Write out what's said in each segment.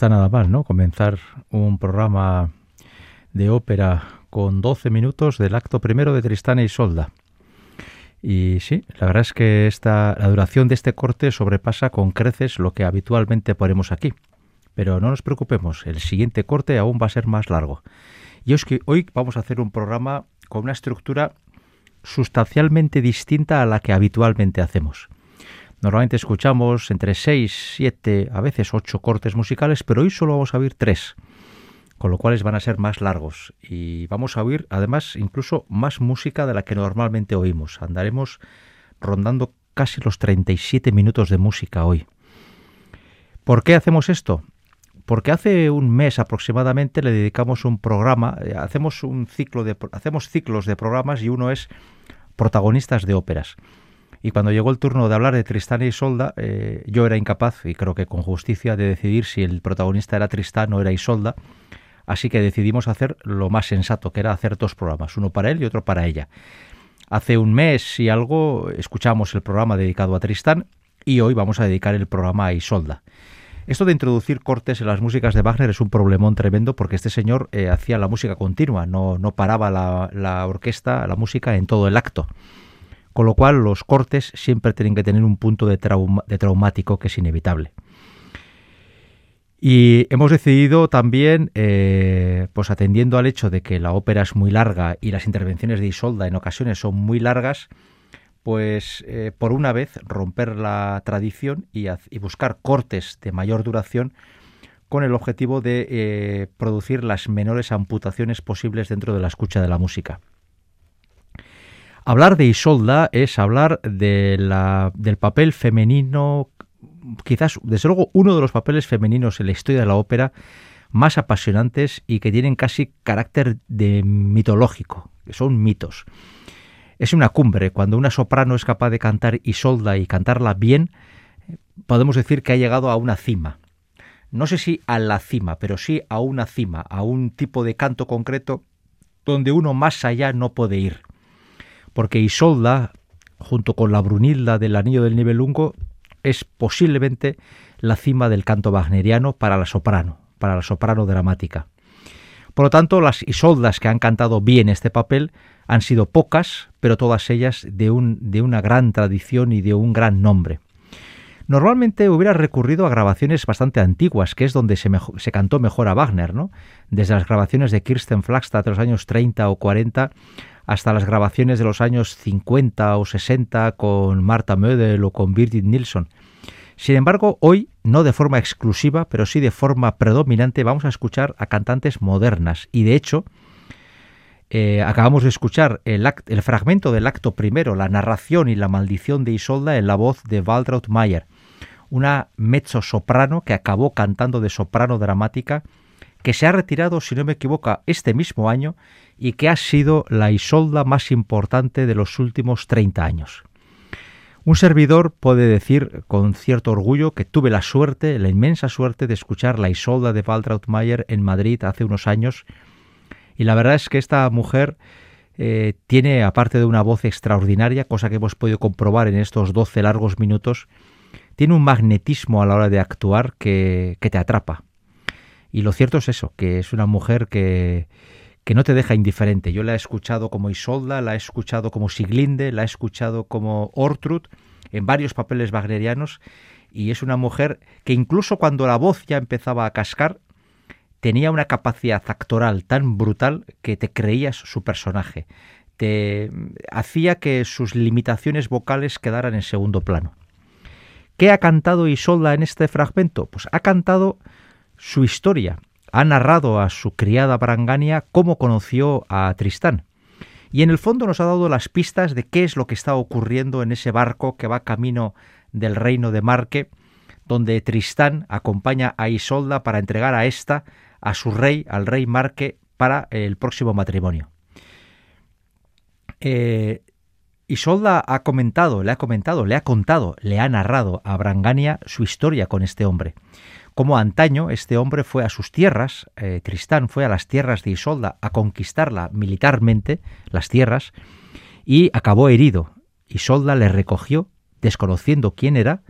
está nada mal, ¿no? Comenzar un programa de ópera con 12 minutos del acto primero de Tristán y Solda. Y sí, la verdad es que esta, la duración de este corte sobrepasa con creces lo que habitualmente ponemos aquí. Pero no nos preocupemos, el siguiente corte aún va a ser más largo. Y es que hoy vamos a hacer un programa con una estructura sustancialmente distinta a la que habitualmente hacemos. Normalmente escuchamos entre 6, 7, a veces 8 cortes musicales, pero hoy solo vamos a oír 3, con lo cual van a ser más largos. Y vamos a oír además incluso más música de la que normalmente oímos. Andaremos rondando casi los 37 minutos de música hoy. ¿Por qué hacemos esto? Porque hace un mes aproximadamente le dedicamos un programa, eh, hacemos un ciclo de hacemos ciclos de programas y uno es protagonistas de óperas. Y cuando llegó el turno de hablar de Tristán y Isolda, eh, yo era incapaz, y creo que con justicia, de decidir si el protagonista era Tristán o era Isolda. Así que decidimos hacer lo más sensato, que era hacer dos programas, uno para él y otro para ella. Hace un mes y algo escuchamos el programa dedicado a Tristán y hoy vamos a dedicar el programa a Isolda. Esto de introducir cortes en las músicas de Wagner es un problemón tremendo porque este señor eh, hacía la música continua, no, no paraba la, la orquesta, la música en todo el acto. Con lo cual los cortes siempre tienen que tener un punto de, de traumático que es inevitable. Y hemos decidido también, eh, pues atendiendo al hecho de que la ópera es muy larga y las intervenciones de Isolda en ocasiones son muy largas, pues eh, por una vez romper la tradición y, buscar cortes de mayor duración con el objetivo de eh, producir las menores amputaciones posibles dentro de la escucha de la música. Hablar de Isolda es hablar de la, del papel femenino, quizás, desde luego, uno de los papeles femeninos en la historia de la ópera más apasionantes y que tienen casi carácter de mitológico, que son mitos. Es una cumbre, cuando una soprano es capaz de cantar Isolda y cantarla bien, podemos decir que ha llegado a una cima. No sé si a la cima, pero sí a una cima, a un tipo de canto concreto donde uno más allá no puede ir porque Isolda, junto con la Brunilda del Anillo del Nibelungo, es posiblemente la cima del canto wagneriano para la soprano, para la soprano dramática. Por lo tanto, las Isoldas que han cantado bien este papel han sido pocas, pero todas ellas de, un, de una gran tradición y de un gran nombre. Normalmente hubiera recurrido a grabaciones bastante antiguas, que es donde se, se, cantó mejor a Wagner, ¿no? Desde las grabaciones de Kirsten Flagstad de los años 30 o 40 hasta las grabaciones de los años 50 o 60 con Marta Mödel o con Birgit Nilsson. Sin embargo, hoy, no de forma exclusiva, pero sí de forma predominante, vamos a escuchar a cantantes modernas. Y de hecho, eh, acabamos de escuchar el, fragmento del acto primero, la narración y la maldición de Isolda en la voz de Waltraud Mayer, una mezzo soprano que acabó cantando de soprano dramática, que se ha retirado, si no me equivoco, este mismo año y que ha sido la Isolda más importante de los últimos 30 años. Un servidor puede decir con cierto orgullo que tuve la suerte, la inmensa suerte de escuchar la Isolda de Waltraud Mayer en Madrid hace unos años y la verdad es que esta mujer eh, tiene, aparte de una voz extraordinaria, cosa que hemos podido comprobar en estos 12 largos minutos, tiene un magnetismo a la hora de actuar que, que te atrapa. Y lo cierto es eso, que es una mujer que, que no te deja indiferente. Yo la he escuchado como Isolda, la he escuchado como Siglinde, la he escuchado como Ortrud, en varios papeles wagnerianos, y es una mujer que incluso cuando la voz ya empezaba a cascar, tenía una capacidad actoral tan brutal que te creías su personaje. Te hacía que sus limitaciones vocales quedaran en segundo plano. ¿Qué ha cantado Isolda en este fragmento? Pues ha cantado su historia, ha narrado a su criada Brangania cómo conoció a Tristán. Y en el fondo nos ha dado las pistas de qué es lo que está ocurriendo en ese barco que va camino del reino de Marque, donde Tristán acompaña a Isolda para entregar a ésta a su rey, al rey Marque, para el próximo matrimonio. Eh, Isolda ha comentado, le ha comentado, le ha contado, le ha narrado a Brangania su historia con este hombre como antaño este hombre fue a sus tierras, eh, Tristán fue a las tierras de Isolda a conquistarla militarmente, las tierras, y acabó herido. Isolda le recogió, desconociendo quién era,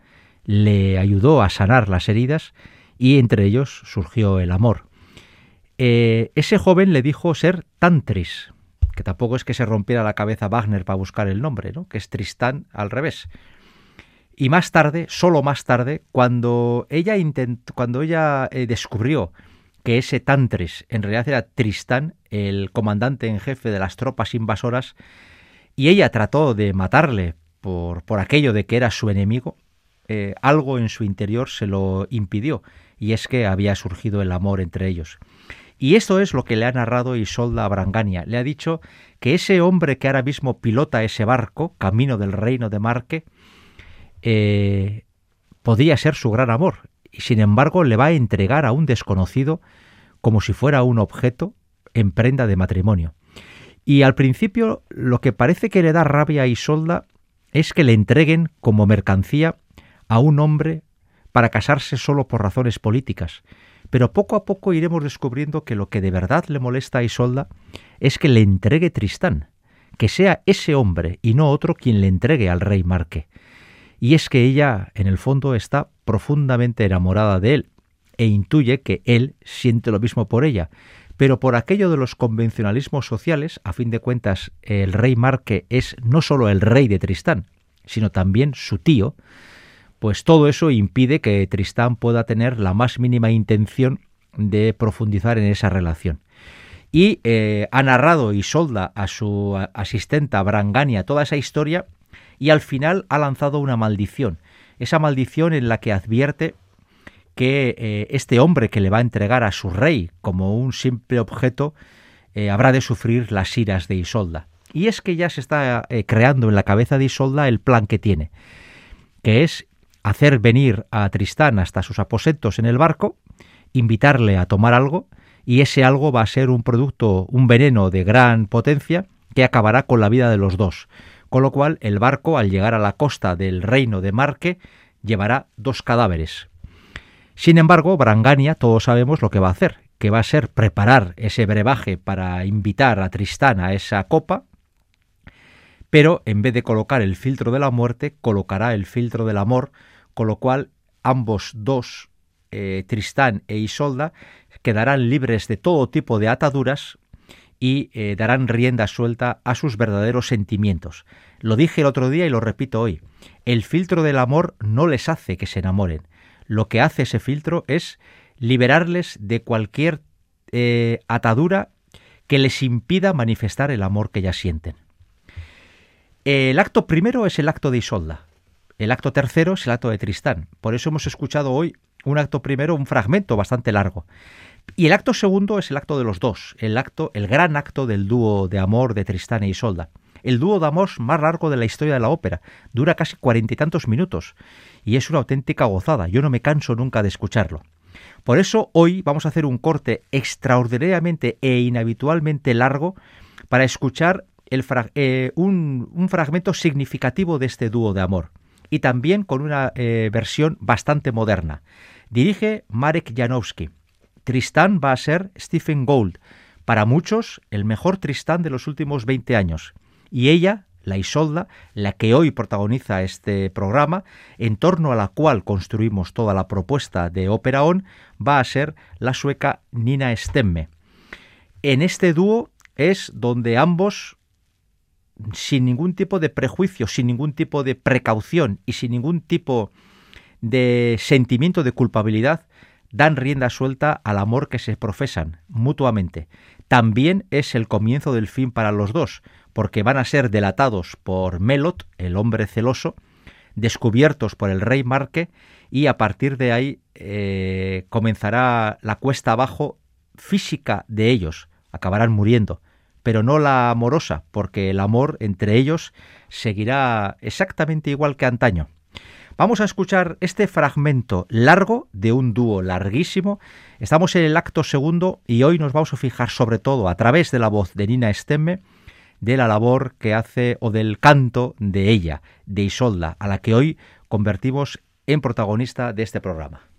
le ayudó a sanar las heridas y entre ellos surgió el amor. Eh, ese joven le dijo ser Tantris, que tampoco es que se rompiera la cabeza Wagner para buscar el nombre, ¿no? que es Tristán al revés. Y más tarde, solo más tarde, cuando ella, cuando ella eh, descubrió que ese Tantris en realidad era Tristán, el comandante en jefe de las tropas invasoras, y ella trató de matarle por, por aquello de que era su enemigo, eh, algo en su interior se lo impidió, y es que había surgido el amor entre ellos. Y esto es lo que le ha narrado Isolda Brangania. Le ha dicho que ese hombre que ahora mismo pilota ese barco, camino del reino de Marque, eh, podría ser su gran amor, y sin embargo le va a entregar a un desconocido como si fuera un objeto en prenda de matrimonio. Y al principio lo que parece que le da rabia a Isolda es que le entreguen como mercancía a un hombre para casarse solo por razones políticas. Pero poco a poco iremos descubriendo que lo que de verdad le molesta a Isolda es que le entregue Tristán, que sea ese hombre y no otro quien le entregue al rey Marque y es que ella, en el fondo, está profundamente enamorada de él e intuye que él siente lo mismo por ella. Pero por aquello de los convencionalismos sociales, a fin de cuentas, el rey Marque es no solo el rey de Tristán, sino también su tío, pues todo eso impide que Tristán pueda tener la más mínima intención de profundizar en esa relación. Y eh, ha narrado Isolda a su asistenta Brangania toda esa historia y al final ha lanzado una maldición. Esa maldición en la que advierte que eh, este hombre que le va a entregar a su rey como un simple objeto eh, habrá de sufrir las iras de Isolda. Y es que ya se está eh, creando en la cabeza de Isolda el plan que tiene, que es hacer venir a Tristán hasta sus aposentos en el barco, invitarle a tomar algo, y ese algo va a ser un producto, un veneno de gran potencia que acabará con la vida de los dos con lo cual el barco, al llegar a la costa del reino de Marque, llevará dos cadáveres. Sin embargo, Brangania, todos sabemos lo que va a hacer, que va a ser preparar ese brebaje para invitar a Tristán a esa copa, pero en vez de colocar el filtro de la muerte, colocará el filtro del amor, con lo cual ambos dos, eh, Tristán e Isolda, quedarán libres de todo tipo de ataduras y eh, darán rienda suelta a sus verdaderos sentimientos. Lo dije el otro día y lo repito hoy. El filtro del amor no les hace que se enamoren. Lo que hace ese filtro es liberarles de cualquier eh, atadura que les impida manifestar el amor que ya sienten. El acto primero es el acto de Isolda. El acto tercero es el acto de Tristán. Por eso hemos escuchado hoy un acto primero, un fragmento bastante largo. Y el acto segundo es el acto de los dos, el acto, el gran acto del dúo de amor de Tristán e Isolda. El dúo de amor más largo de la historia de la ópera. Dura casi cuarenta y tantos minutos. Y es una auténtica gozada. Yo no me canso nunca de escucharlo. Por eso hoy vamos a hacer un corte extraordinariamente e inhabitualmente largo para escuchar eh, un, fragmento significativo de este dúo de amor y también con una eh, versión bastante moderna. Dirige Marek Janowski. Tristán va a ser Stephen Gould, para muchos el mejor Tristán de los últimos 20 años, y ella, la Isolda, la que hoy protagoniza este programa, en torno a la cual construimos toda la propuesta de Ópera On, va a ser la sueca Nina Stemme. En este dúo es donde ambos sin ningún tipo de prejuicio, sin ningún tipo de precaución y sin ningún tipo de sentimiento de culpabilidad, dan rienda suelta al amor que se profesan mutuamente. También es el comienzo del fin para los dos, porque van a ser delatados por Melot, el hombre celoso, descubiertos por el rey Marque, y a partir de ahí eh, comenzará la cuesta abajo física de ellos, acabarán muriendo pero no la amorosa, porque el amor entre ellos seguirá exactamente igual que antaño. Vamos a escuchar este fragmento largo de un dúo larguísimo. Estamos en el acto segundo y hoy nos vamos a fijar sobre todo a través de la voz de Nina Stemme de la labor que hace o del canto de ella, de Isolda, a la que hoy convertimos en protagonista de este programa.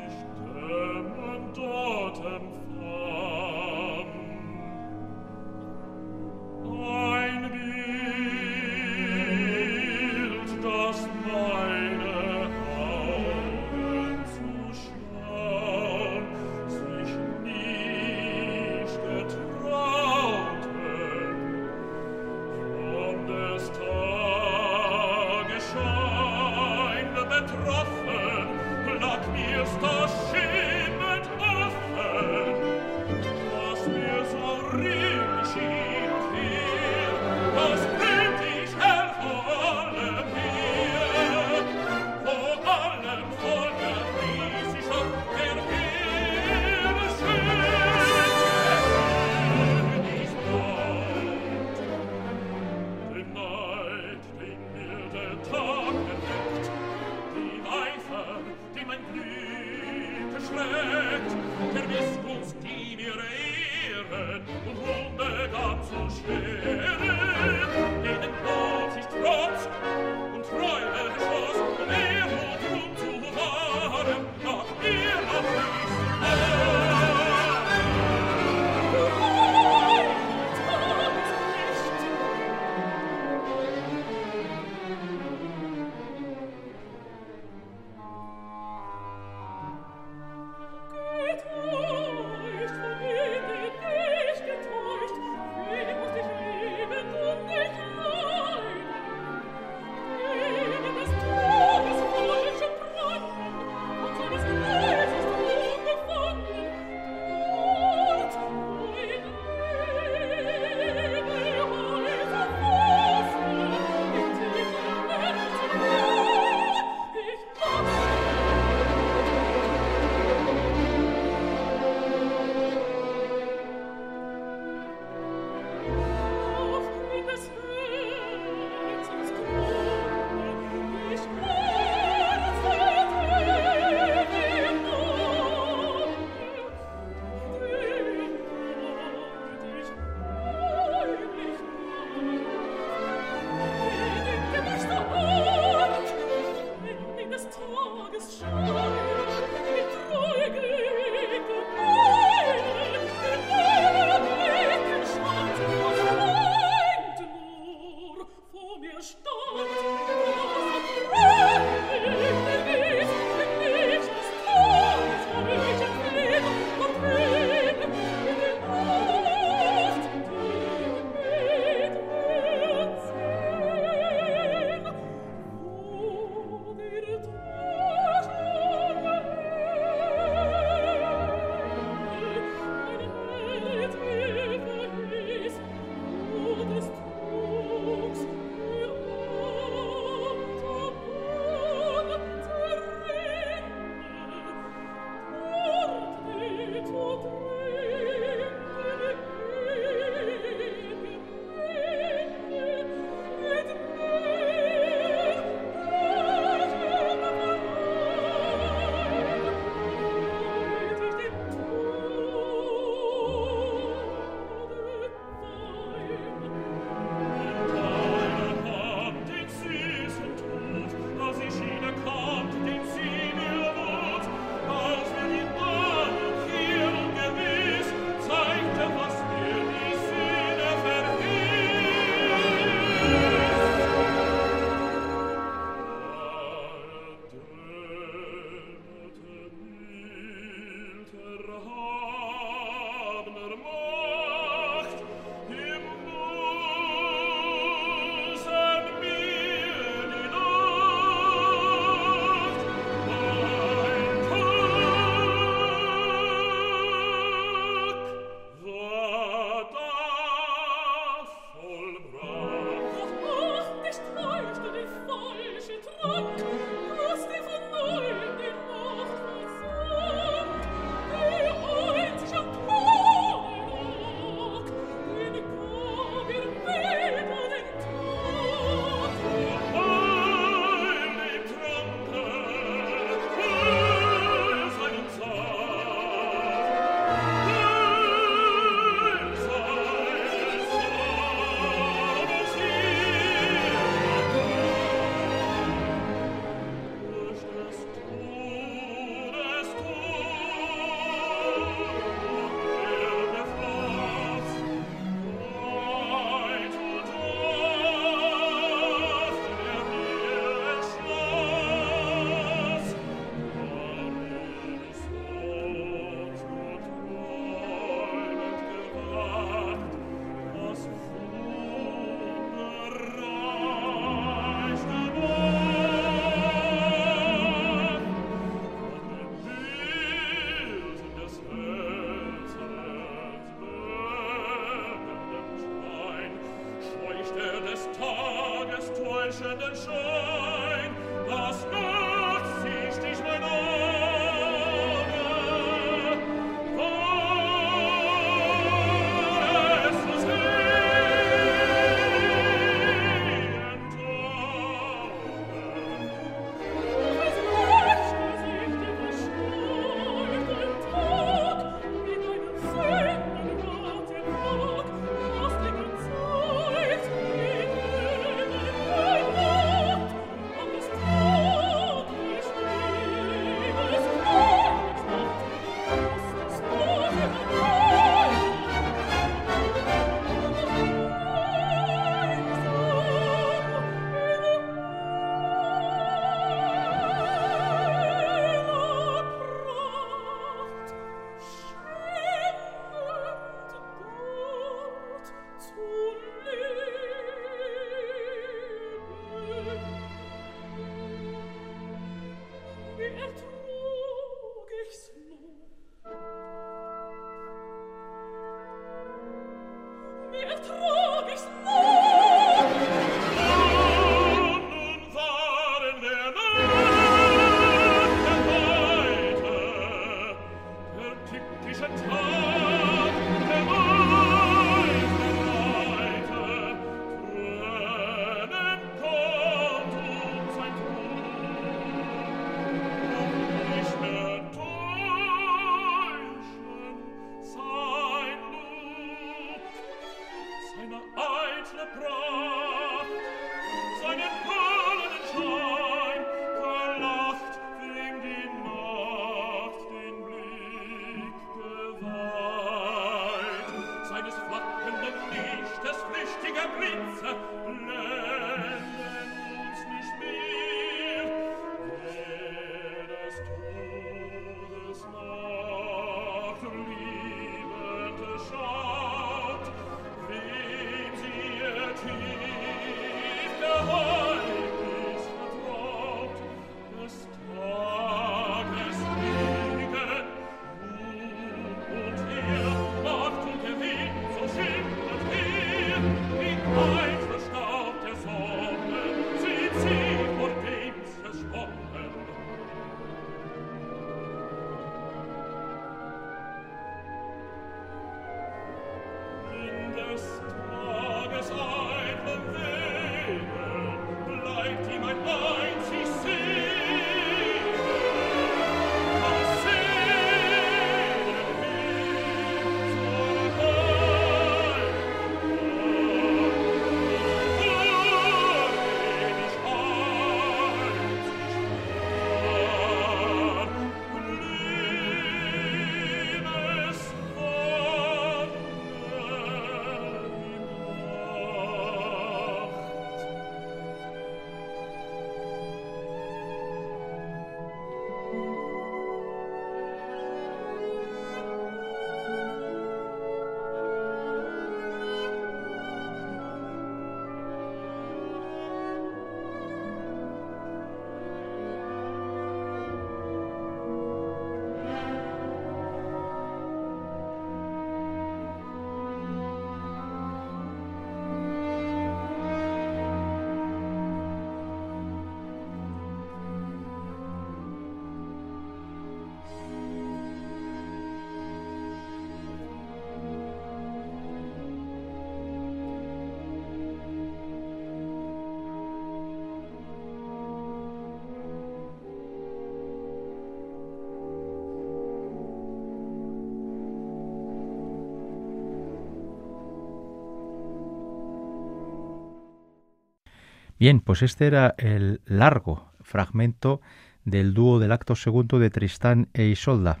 Bien, pues este era el largo fragmento del dúo del acto segundo de Tristán e Isolda.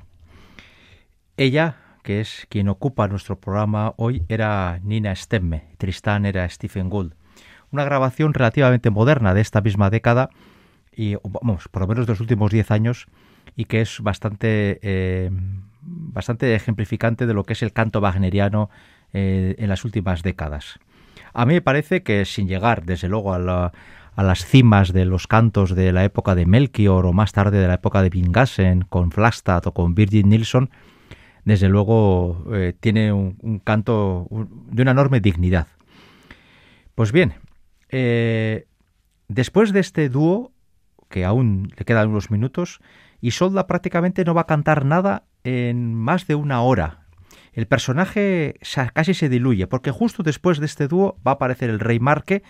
Ella, que es quien ocupa nuestro programa hoy, era Nina Stemme, Tristán era Stephen Gould. Una grabación relativamente moderna de esta misma década, y vamos, por lo menos de los últimos diez años, y que es bastante, eh, bastante ejemplificante de lo que es el canto wagneriano eh, en las últimas décadas. A mí me parece que sin llegar, desde luego, a, las cimas de los cantos de la época de Melchior o más tarde de la época de Bingassen con Flagstad o con Virgin Nilsson, desde luego eh, tiene un, canto de una enorme dignidad. Pues bien, eh, después de este dúo, que aún le quedan unos minutos, Isolda prácticamente no va a cantar nada en más de una hora. El personaje casi se diluye, porque justo después de este dúo va a aparecer el rey Marque.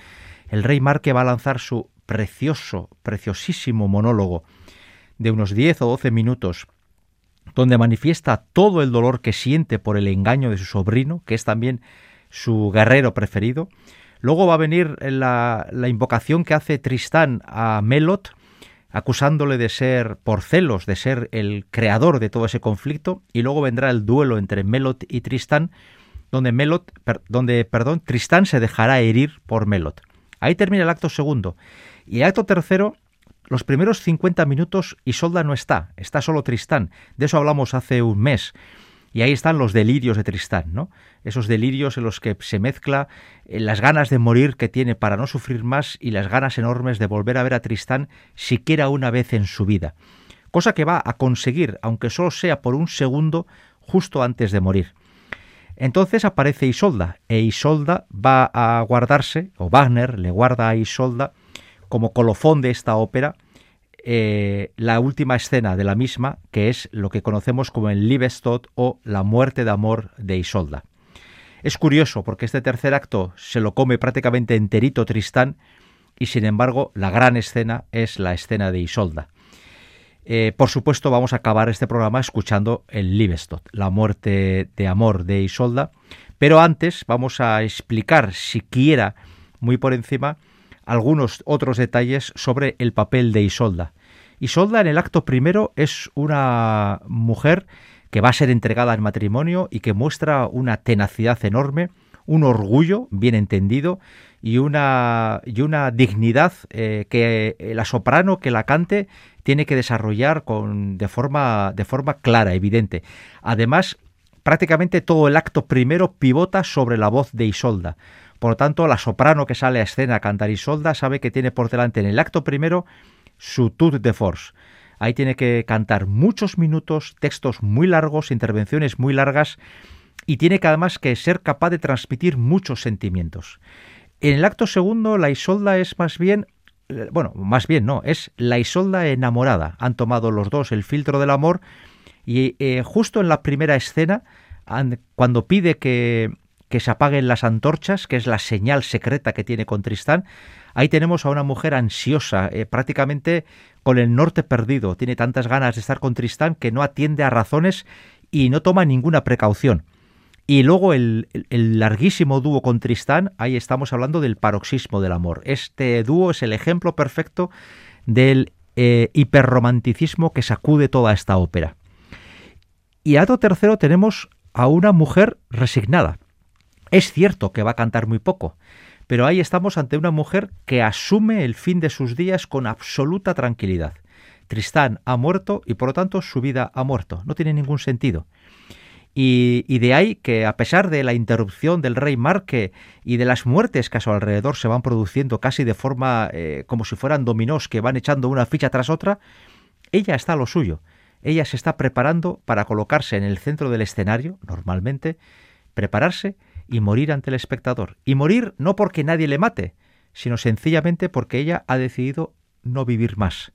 El rey Marque va a lanzar su precioso, preciosísimo monólogo de unos 10 o 12 minutos, donde manifiesta todo el dolor que siente por el engaño de su sobrino, que es también su guerrero preferido. Luego va a venir la, invocación que hace Tristán a Melot, acusándole de ser, por celos, de ser el creador de todo ese conflicto, y luego vendrá el duelo entre Melot y Tristán, donde Melot, donde, perdón, Tristán se dejará herir por Melot. Ahí termina el acto segundo. Y el acto tercero, los primeros 50 minutos, Isolda no está, está solo Tristán. De eso hablamos hace un mes. Y ahí están los delirios de Tristán, ¿no? Esos delirios en los que se mezcla eh, las ganas de morir que tiene para no sufrir más y las ganas enormes de volver a ver a Tristán siquiera una vez en su vida. Cosa que va a conseguir, aunque solo sea por un segundo, justo antes de morir. Entonces aparece Isolda, e Isolda va a guardarse, o Wagner le guarda a Isolda como colofón de esta ópera, eh, la última escena de la misma, que es lo que conocemos como el Liebestod o la muerte de amor de Isolda. Es curioso porque este tercer acto se lo come prácticamente enterito Tristán y sin embargo la gran escena es la escena de Isolda. Eh, por supuesto vamos a acabar este programa escuchando el Liebestod, la muerte de amor de Isolda, pero antes vamos a explicar siquiera muy por encima algunos otros detalles sobre el papel de Isolda. Isolda en el acto primero es una mujer que va a ser entregada al matrimonio y que muestra una tenacidad enorme, un orgullo bien entendido y una, y una dignidad eh, que la soprano que la cante tiene que desarrollar con, de, forma, de forma clara, evidente. Además, prácticamente todo el acto primero pivota sobre la voz de Isolda. Por lo tanto, la soprano que sale a escena a cantar Isolda sabe que tiene por delante en el acto primero su tour de force. Ahí tiene que cantar muchos minutos, textos muy largos, intervenciones muy largas y tiene que además que ser capaz de transmitir muchos sentimientos. En el acto segundo la Isolda es más bien eh, bueno, más bien no, es la Isolda enamorada. Han tomado los dos el filtro del amor y eh, justo en la primera escena, cuando pide que, que se apaguen las antorchas, que es la señal secreta que tiene con Tristán, Ahí tenemos a una mujer ansiosa, eh, prácticamente con el norte perdido. Tiene tantas ganas de estar con Tristán que no atiende a razones y no toma ninguna precaución. Y luego el, larguísimo dúo con Tristán, ahí estamos hablando del paroxismo del amor. Este dúo es el ejemplo perfecto del eh, hiperromanticismo que sacude toda esta ópera. Y a otro tercero tenemos a una mujer resignada. Es cierto que va a cantar muy poco, pero ahí estamos ante una mujer que asume el fin de sus días con absoluta tranquilidad. Tristán ha muerto y por lo tanto su vida ha muerto. No tiene ningún sentido. Y, de ahí que a pesar de la interrupción del rey Marque y de las muertes que a su alrededor se van produciendo casi de forma eh, como si fueran dominós que van echando una ficha tras otra, ella está a lo suyo. Ella se está preparando para colocarse en el centro del escenario, normalmente, prepararse y morir ante el espectador. Y morir no porque nadie le mate, sino sencillamente porque ella ha decidido no vivir más.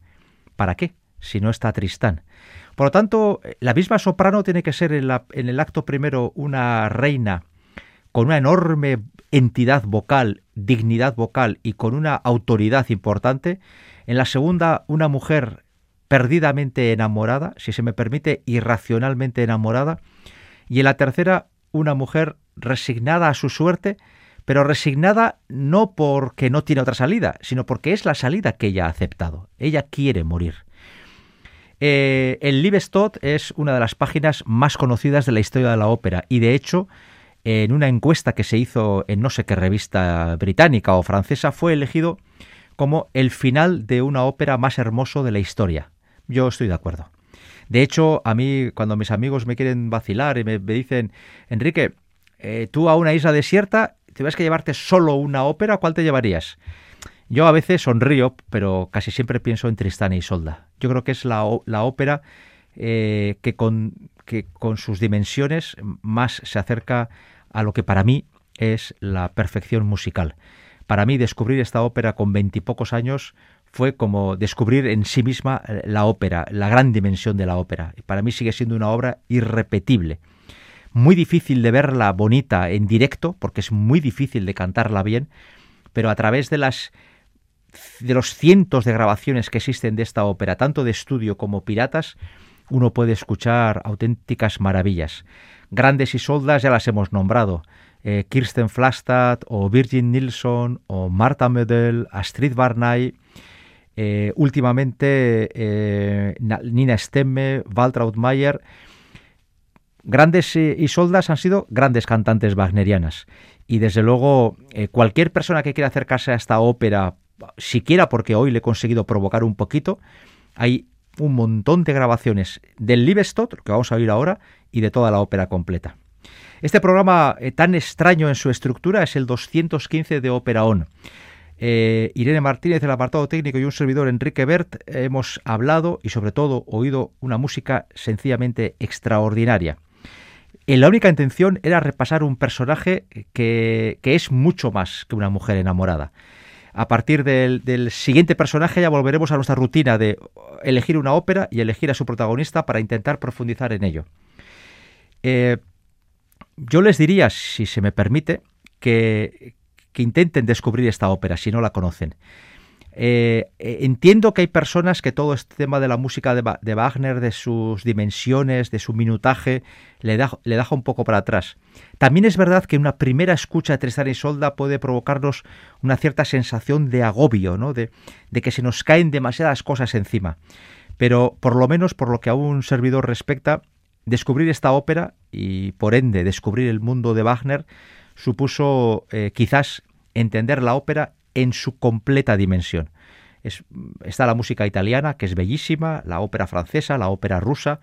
¿Para qué? Si no está Tristán. Por lo tanto, la misma soprano tiene que ser en, en el acto primero una reina con una enorme entidad vocal, dignidad vocal y con una autoridad importante. En la segunda, una mujer perdidamente enamorada, si se me permite, irracionalmente enamorada. Y en la tercera, una mujer resignada a su suerte, pero resignada no porque no tiene otra salida, sino porque es la salida que ella ha aceptado. Ella quiere morir. Eh, el Liebestod es una de las páginas más conocidas de la historia de la ópera y de hecho en una encuesta que se hizo en no sé qué revista británica o francesa fue elegido como el final de una ópera más hermoso de la historia. Yo estoy de acuerdo. De hecho, a mí cuando mis amigos me quieren vacilar y me, dicen, Enrique, eh, tú a una isla desierta, te ves que llevarte solo una ópera, ¿cuál te llevarías? Yo a veces sonrío, pero casi siempre pienso en Tristán y Solda. Yo creo que es la, ópera eh, que, con, que con sus dimensiones más se acerca a lo que para mí es la perfección musical. Para mí descubrir esta ópera con veintipocos años fue como descubrir en sí misma eh, la ópera, la gran dimensión de la ópera. Para mí sigue siendo una obra irrepetible. Muy difícil de verla bonita en directo, porque es muy difícil de cantarla bien, pero a través de las de los cientos de grabaciones que existen de esta ópera, tanto de estudio como piratas, uno puede escuchar auténticas maravillas. Grandes y soldas ya las hemos nombrado. Eh, Kirsten Flastad o Virgin Nilsson o Marta Mödel, Astrid Barnay, eh, últimamente eh, Nina Stemme, Waltraud Mayer. Grandes y soldas han sido grandes cantantes wagnerianas. Y desde luego, cualquier persona que quiera acercarse a esta ópera, siquiera porque hoy le he conseguido provocar un poquito, hay un montón de grabaciones del Liebestod, que vamos a oír ahora, y de toda la ópera completa. Este programa eh, tan extraño en su estructura es el 215 de Ópera On. Eh, Irene Martínez del apartado técnico y un servidor Enrique Bert hemos hablado y sobre todo oído una música sencillamente extraordinaria. Eh, la única intención era repasar un personaje que, que es mucho más que una mujer enamorada. A partir del, siguiente personaje ya volveremos a nuestra rutina de elegir una ópera y elegir a su protagonista para intentar profundizar en ello. Eh, yo les diría, si se me permite, que, que intenten descubrir esta ópera si no la conocen. Eh, eh, entiendo que hay personas que todo este tema de la música de, Wagner, de sus dimensiones, de su minutaje, le, da, le deja un poco para atrás. También es verdad que una primera escucha de Tristán y Solda puede provocarnos una cierta sensación de agobio, ¿no? de, que se nos caen demasiadas cosas encima. Pero por lo menos por lo que a un servidor respecta, descubrir esta ópera y por ende descubrir el mundo de Wagner supuso eh, quizás entender la ópera en su completa dimensión. está la música italiana, que es bellísima, la ópera francesa, la ópera rusa,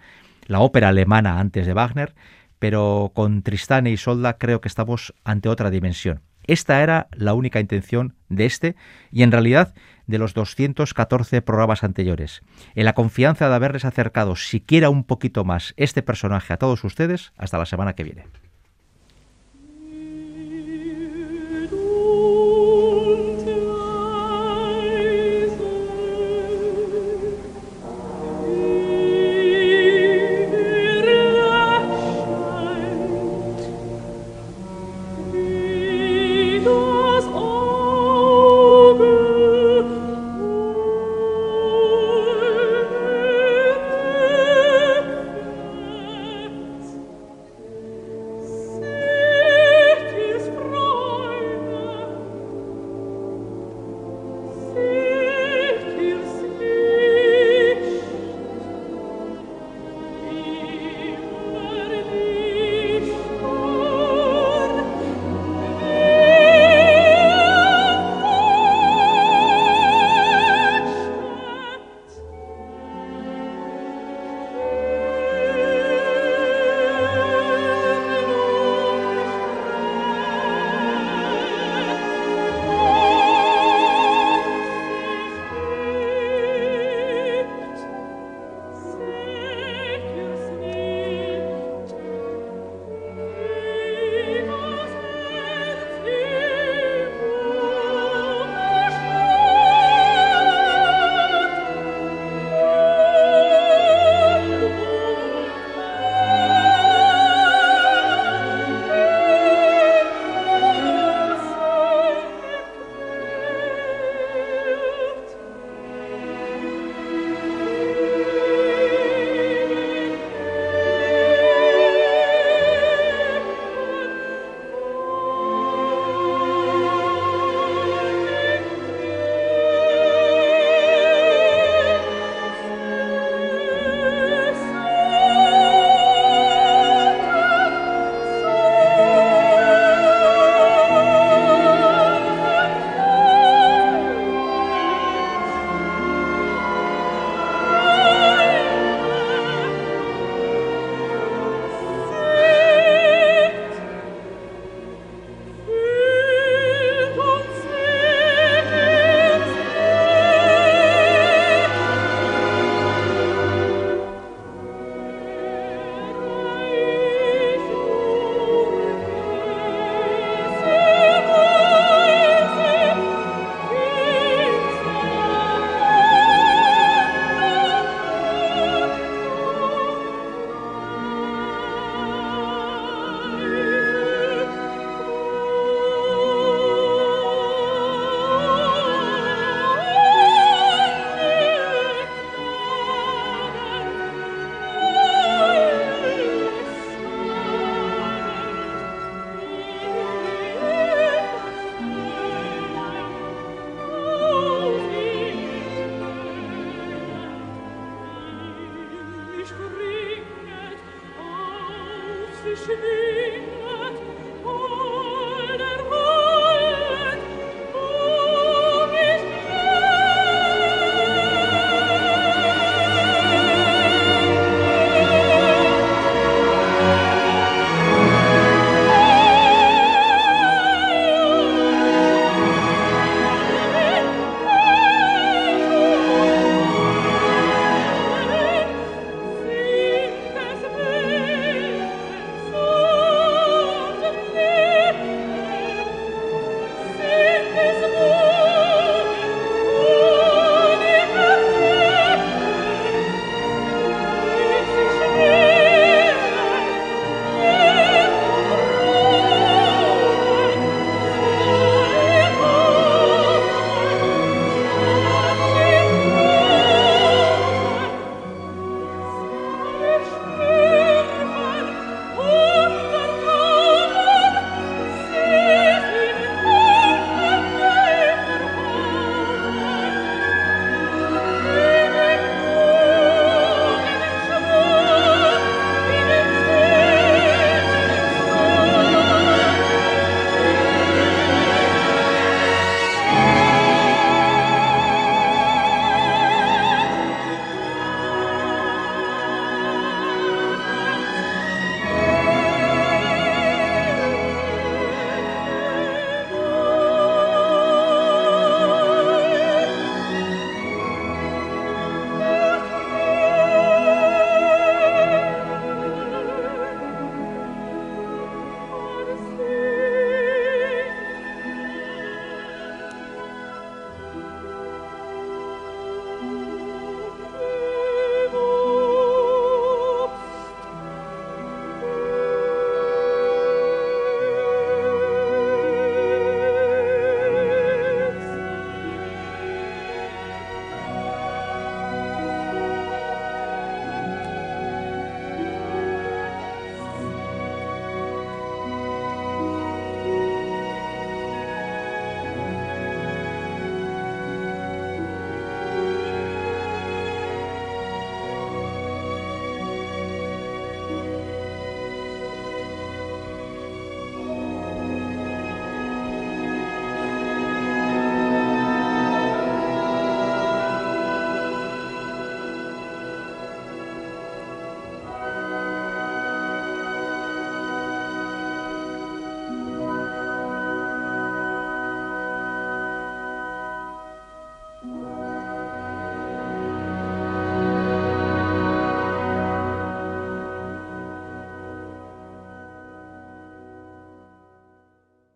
la ópera alemana antes de Wagner, pero con Tristán y Solda creo que estamos ante otra dimensión. Esta era la única intención de este y en realidad de los 214 programas anteriores. En la confianza de haberles acercado siquiera un poquito más este personaje a todos ustedes, hasta la semana que viene.